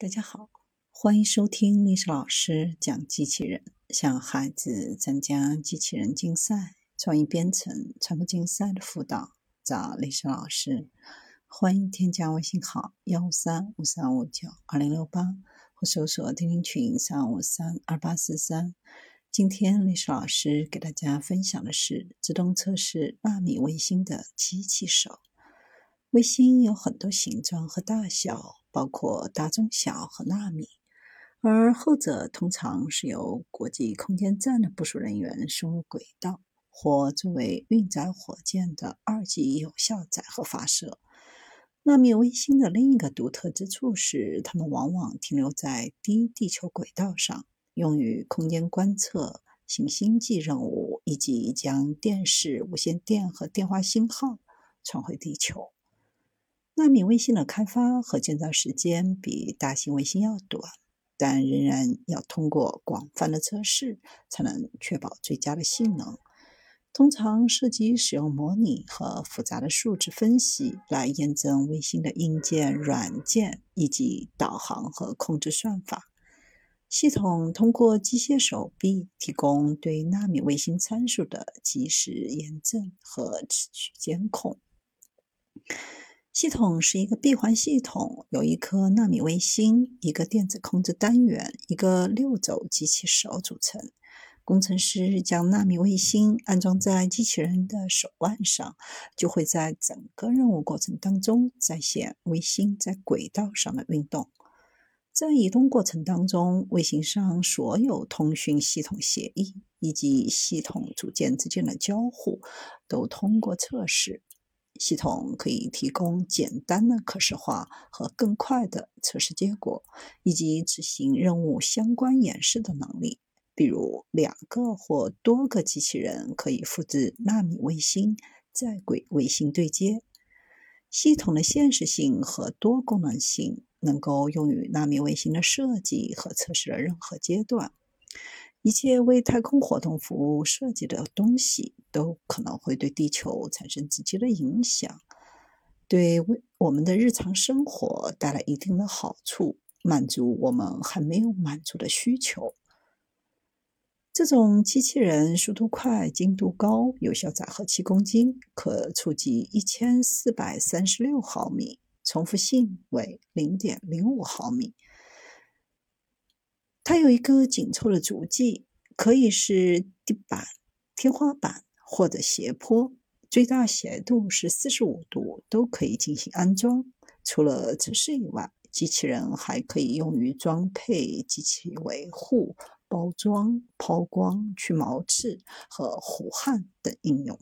大家好，欢迎收听历史老师讲机器人，向孩子参加机器人竞赛、创意编程、传播竞赛的辅导，找历史老师。欢迎添加微信号幺三五三五九二零六八，或搜索钉钉群三五三二八四三。今天历史老师给大家分享的是自动测试纳米卫星的机器手。卫星有很多形状和大小。包括大、中、小和纳米，而后者通常是由国际空间站的部署人员送入轨道，或作为运载火箭的二级有效载荷发射。纳米卫星的另一个独特之处是，它们往往停留在低地球轨道上，用于空间观测、行星际任务以及将电视、无线电和电话信号传回地球。纳米卫星的开发和建造时间比大型卫星要短，但仍然要通过广泛的测试才能确保最佳的性能。通常涉及使用模拟和复杂的数值分析来验证卫星的硬件、软件以及导航和控制算法。系统通过机械手臂提供对纳米卫星参数的及时验证和持续监控。系统是一个闭环系统，由一颗纳米卫星、一个电子控制单元、一个六轴机器手组成。工程师将纳米卫星安装在机器人的手腕上，就会在整个任务过程当中再现卫星在轨道上的运动。在移动过程当中，卫星上所有通讯系统协议以及系统组件之间的交互都通过测试。系统可以提供简单的可视化和更快的测试结果，以及执行任务相关演示的能力。比如，两个或多个机器人可以复制纳米卫星在轨卫星对接。系统的现实性和多功能性能够用于纳米卫星的设计和测试的任何阶段。一切为太空活动服务设计的东西都可能会对地球产生直接的影响，对为我们的日常生活带来一定的好处，满足我们还没有满足的需求。这种机器人速度快、精度高、有效载荷七公斤，可触及一千四百三十六毫米，重复性为零点零五毫米。它有一个紧凑的足迹，可以是地板、天花板或者斜坡，最大斜度是四十五度，都可以进行安装。除了测试以外，机器人还可以用于装配、机器维护、包装、抛光、去毛刺和糊焊等应用。